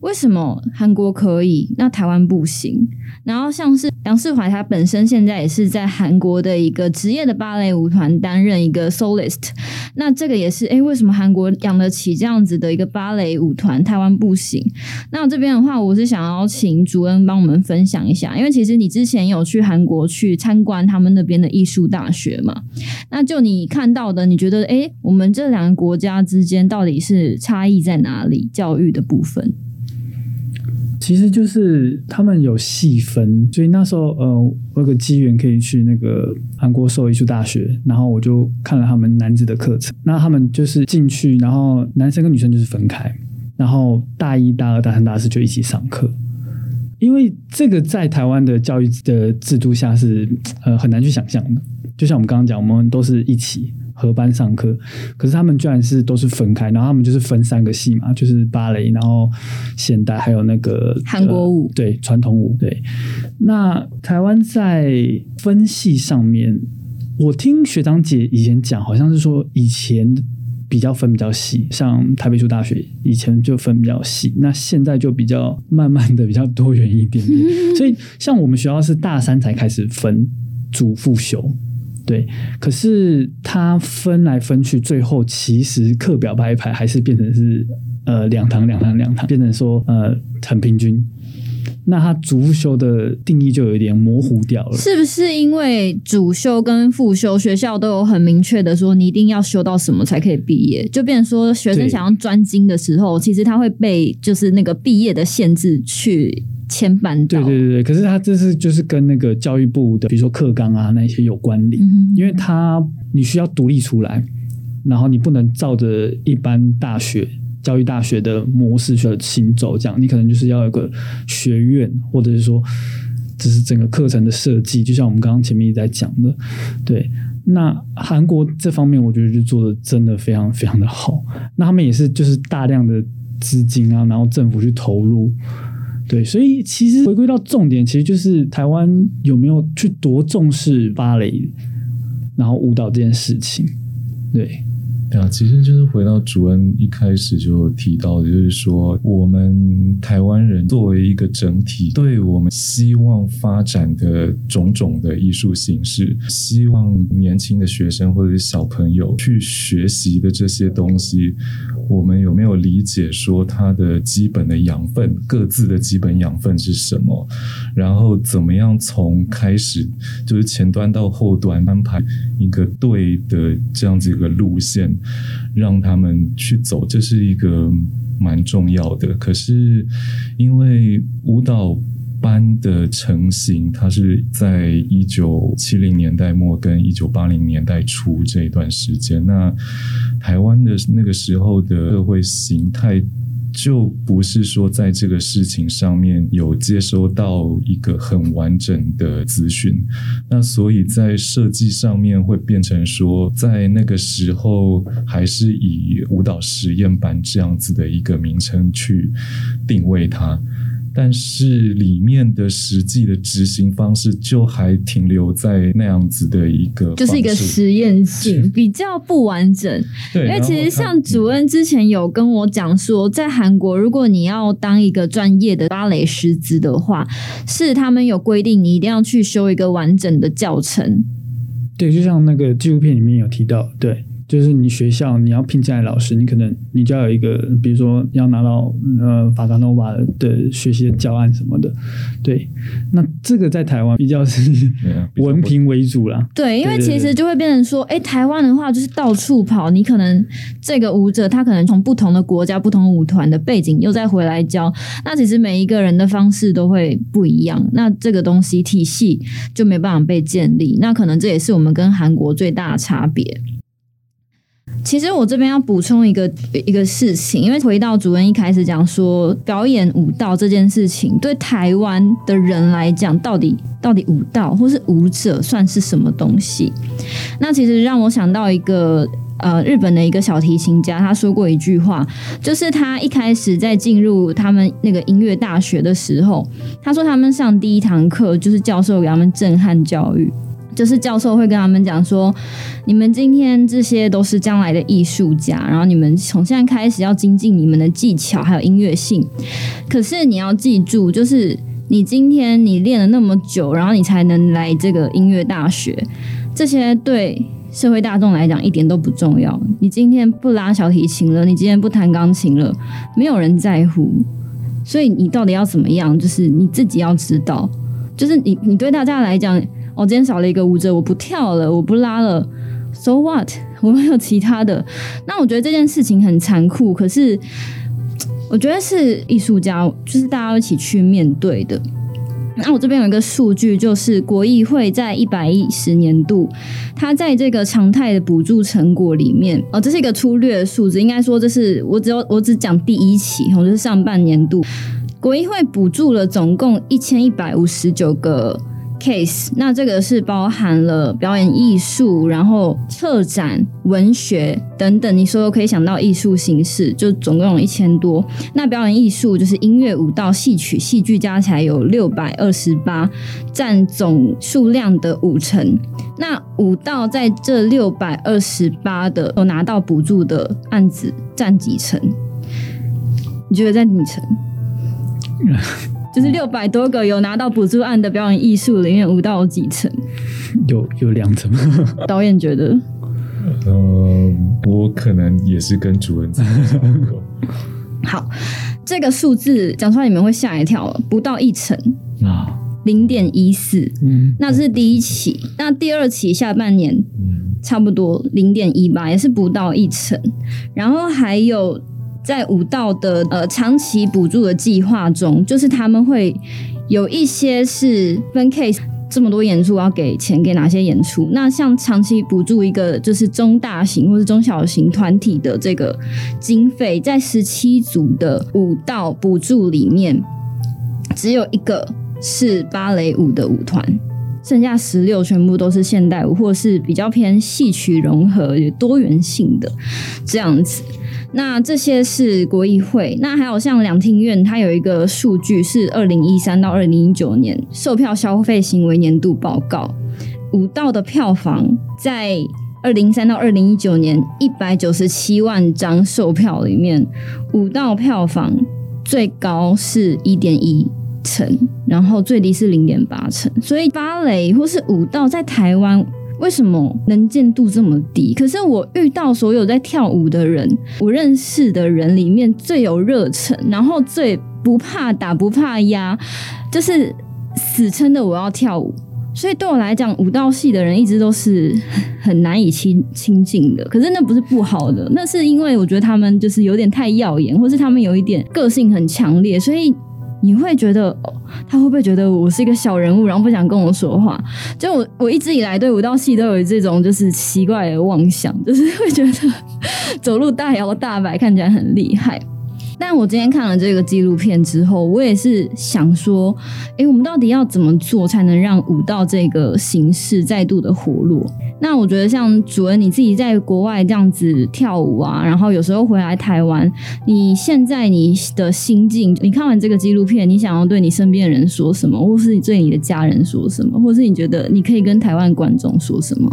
为什么韩国可以，那台湾不行？然后像是杨世怀，他本身现在也是在韩国的一个职业的芭蕾舞团担任一个 solist。那这个也是，诶，为什么韩国养得起这样子的一个芭蕾舞团，台湾不行？那这边的话，我是想要请主恩帮我们分享一下，因为其实你之前有去韩国去参观他们那边的艺术大学嘛？那就你看到的，你觉得，诶，我们这两个国家之间到底是差异在哪里？教育的部分？其实就是他们有细分，所以那时候呃，我有个机缘可以去那个韩国首尔艺术大学，然后我就看了他们男子的课程。那他们就是进去，然后男生跟女生就是分开，然后大一、大二、大三、大四就一起上课。因为这个在台湾的教育的制度下是呃很难去想象的。就像我们刚刚讲，我们都是一起。合班上课，可是他们居然是都是分开，然后他们就是分三个系嘛，就是芭蕾，然后现代，还有那个韩国舞，呃、对，传统舞。对，那台湾在分系上面，我听学长姐以前讲，好像是说以前比较分比较细，像台北艺术大学以前就分比较细，那现在就比较慢慢的比较多元一点点。所以像我们学校是大三才开始分。主副修。对，可是他分来分去，最后其实课表排一排，还是变成是呃两堂两堂两堂，变成说呃很平均。那他主修的定义就有一点模糊掉了。是不是因为主修跟副修学校都有很明确的说，你一定要修到什么才可以毕业？就变成说学生想要专精的时候，其实他会被就是那个毕业的限制去。牵绊到。对对对对，可是他这是就是跟那个教育部的，比如说课纲啊那些有关联，嗯、因为他你需要独立出来，然后你不能照着一般大学教育大学的模式去行走，这样你可能就是要有个学院，或者是说只是整个课程的设计，就像我们刚刚前面一直在讲的，对。那韩国这方面我觉得就做的真的非常非常的好，那他们也是就是大量的资金啊，然后政府去投入。对，所以其实回归到重点，其实就是台湾有没有去多重视芭蕾，然后舞蹈这件事情，对。对啊，其实就是回到主恩一开始就提到，就是说我们台湾人作为一个整体，对我们希望发展的种种的艺术形式，希望年轻的学生或者是小朋友去学习的这些东西，我们有没有理解说它的基本的养分，各自的基本养分是什么？然后怎么样从开始就是前端到后端安排一个对的这样子一个路线。让他们去走，这是一个蛮重要的。可是，因为舞蹈班的成型，它是在一九七零年代末跟一九八零年代初这一段时间。那台湾的那个时候的社会形态。就不是说在这个事情上面有接收到一个很完整的资讯，那所以在设计上面会变成说，在那个时候还是以舞蹈实验班这样子的一个名称去定位它。但是里面的实际的执行方式就还停留在那样子的一个，就是一个实验性比较不完整。对，因为其实像主任之前有跟我讲说，在韩国如果你要当一个专业的芭蕾师资的话，是他们有规定你一定要去修一个完整的教程。对，就像那个纪录片里面有提到，对。就是你学校你要聘进来老师，你可能你就要有一个，比如说要拿到呃法达诺瓦的学习的教案什么的，对。那这个在台湾比较是 文凭为主啦。对，因为其实就会变成说，哎，台湾的话就是到处跑，你可能这个舞者他可能从不同的国家、不同舞团的背景又再回来教，那其实每一个人的方式都会不一样，那这个东西体系就没办法被建立，那可能这也是我们跟韩国最大的差别。其实我这边要补充一个一个事情，因为回到主任一开始讲说，表演舞蹈这件事情对台湾的人来讲，到底到底舞蹈或是舞者算是什么东西？那其实让我想到一个呃日本的一个小提琴家，他说过一句话，就是他一开始在进入他们那个音乐大学的时候，他说他们上第一堂课就是教授给他们震撼教育。就是教授会跟他们讲说，你们今天这些都是将来的艺术家，然后你们从现在开始要精进你们的技巧还有音乐性。可是你要记住，就是你今天你练了那么久，然后你才能来这个音乐大学，这些对社会大众来讲一点都不重要。你今天不拉小提琴了，你今天不弹钢琴了，没有人在乎。所以你到底要怎么样？就是你自己要知道，就是你你对大家来讲。我、今天少了一个舞者，我不跳了，我不拉了，So what？我没有其他的。那我觉得这件事情很残酷，可是我觉得是艺术家，就是大家一起去面对的。那我这边有一个数据，就是国艺会在一百一十年度，它在这个常态的补助成果里面，哦，这是一个粗略的数字，应该说这是我只有我只讲第一期，我就是上半年度，国艺会补助了总共一千一百五十九个。case，那这个是包含了表演艺术，然后策展、文学等等，你所有可以想到艺术形式，就总共有一千多。那表演艺术就是音乐、舞蹈、戏曲、戏剧加起来有六百二十八，占总数量的五成。那舞蹈在这六百二十八的有拿到补助的案子占几成？你觉得占几成？就是六百多个有拿到补助案的表演艺术里面，舞蹈有几成？有有两成。导演觉得？呃，我可能也是跟主任差不多。好，这个数字讲出来你们会吓一跳，不到一成啊，零点一四。嗯，那是第一期，那第二期下半年，差不多零点一八，也是不到一成。然后还有在舞蹈的呃长期补助的计划中，就是他们会有一些是分 case。这么多演出要给钱给哪些演出？那像长期补助一个就是中大型或是中小型团体的这个经费，在十七组的舞蹈补助里面，只有一个是芭蕾舞的舞团，剩下十六全部都是现代舞或是比较偏戏曲融合、有多元性的这样子。那这些是国艺会，那还有像两厅院，它有一个数据是二零一三到二零一九年售票消费行为年度报告，舞蹈的票房在二零三到二零一九年一百九十七万张售票里面，舞蹈票房最高是一点一成，然后最低是零点八成，所以芭蕾或是舞蹈在台湾。为什么能见度这么低？可是我遇到所有在跳舞的人，我认识的人里面最有热忱，然后最不怕打、不怕压，就是死撑的我要跳舞。所以对我来讲，舞蹈系的人一直都是 很难以亲亲近的。可是那不是不好的，那是因为我觉得他们就是有点太耀眼，或是他们有一点个性很强烈，所以。你会觉得，他会不会觉得我是一个小人物，然后不想跟我说话？就我，我一直以来对舞蹈系都有这种就是奇怪的妄想，就是会觉得走路大摇大摆，看起来很厉害。但我今天看了这个纪录片之后，我也是想说，诶，我们到底要怎么做才能让舞蹈这个形式再度的活络？那我觉得像主人你自己在国外这样子跳舞啊，然后有时候回来台湾，你现在你的心境，你看完这个纪录片，你想要对你身边的人说什么，或是你对你的家人说什么，或是你觉得你可以跟台湾观众说什么？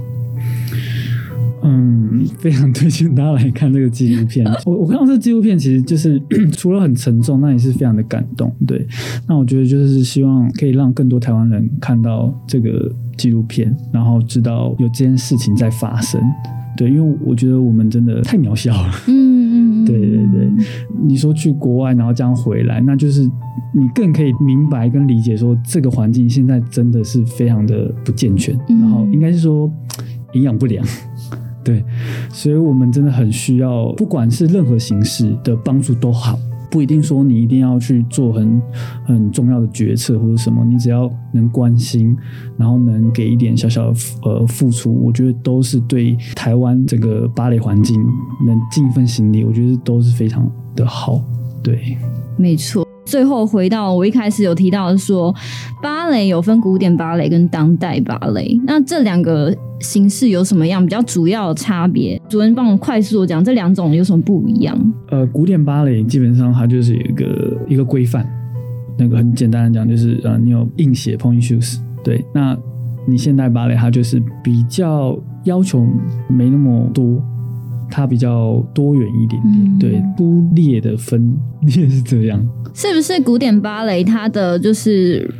嗯，非常推荐大家来看这个纪录片。我我看到这纪录片，其实就是 除了很沉重，那也是非常的感动。对，那我觉得就是希望可以让更多台湾人看到这个纪录片，然后知道有这件事情在发生。对，因为我觉得我们真的太渺小了。嗯嗯，对对对。你说去国外，然后这样回来，那就是你更可以明白跟理解说，这个环境现在真的是非常的不健全，然后应该是说营养不良。对，所以我们真的很需要，不管是任何形式的帮助都好，不一定说你一定要去做很很重要的决策或者什么，你只要能关心，然后能给一点小小的呃付出，我觉得都是对台湾这个芭蕾环境能尽一份心力，我觉得都是非常的好。对，没错。最后回到我一开始有提到的说，芭蕾有分古典芭蕾跟当代芭蕾，那这两个形式有什么样比较主要的差别？主任帮我快速的讲这两种有什么不一样？呃，古典芭蕾基本上它就是一个一个规范，那个很简单的讲就是呃，你有硬鞋 point shoes，对，那你现代芭蕾它就是比较要求没那么多。它比较多元一点点，嗯、对，不列的分裂是这样。是不是古典芭蕾它的就是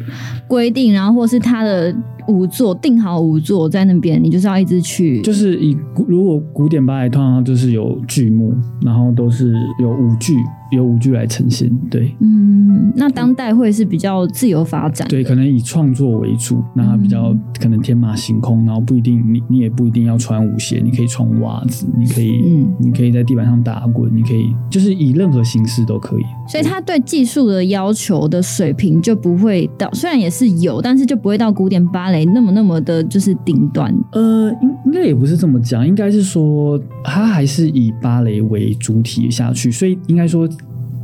规定，然后或是它的舞作定好五座在那边，你就是要一直去。就是以如果古典芭蕾通常就是有剧目，然后都是有舞剧。有舞剧来呈现，对，嗯，那当代会是比较自由发展，对，可能以创作为主，那它比较可能天马行空，然后不一定你你也不一定要穿舞鞋，你可以穿袜子，你可以，嗯，你可以在地板上打滚，你可以就是以任何形式都可以。所以他对技术的要求的水平就不会到，虽然也是有，但是就不会到古典芭蕾那么那么的就是顶端。呃，应应该也不是这么讲，应该是说他还是以芭蕾为主体下去，所以应该说。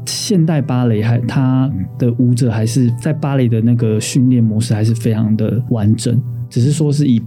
现代芭蕾还，他的舞者还是在芭蕾的那个训练模式还是非常的完整，只是说是以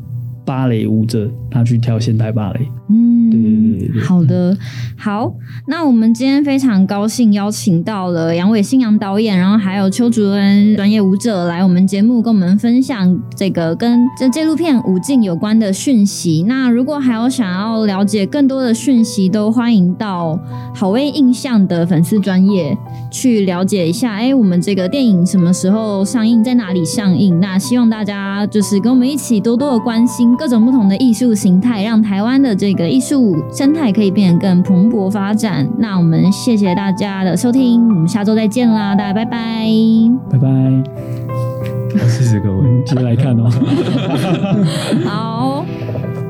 芭蕾舞者他去跳现代芭蕾。嗯。对对对对，好的，好，那我们今天非常高兴邀请到了杨伟新杨导演，然后还有邱竹恩专业舞者来我们节目跟我们分享这个跟这纪录片舞镜有关的讯息。那如果还有想要了解更多的讯息，都欢迎到好威印象的粉丝专业去了解一下。哎，我们这个电影什么时候上映，在哪里上映？那希望大家就是跟我们一起多多的关心各种不同的艺术形态，让台湾的这个艺术生态可以变得更蓬勃发展。那我们谢谢大家的收听，我们下周再见啦，大家拜拜，拜拜，好，谢谢各位，记得来看哦，好，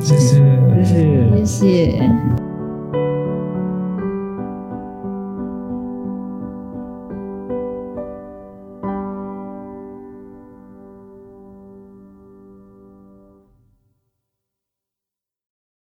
谢谢，谢谢，谢谢。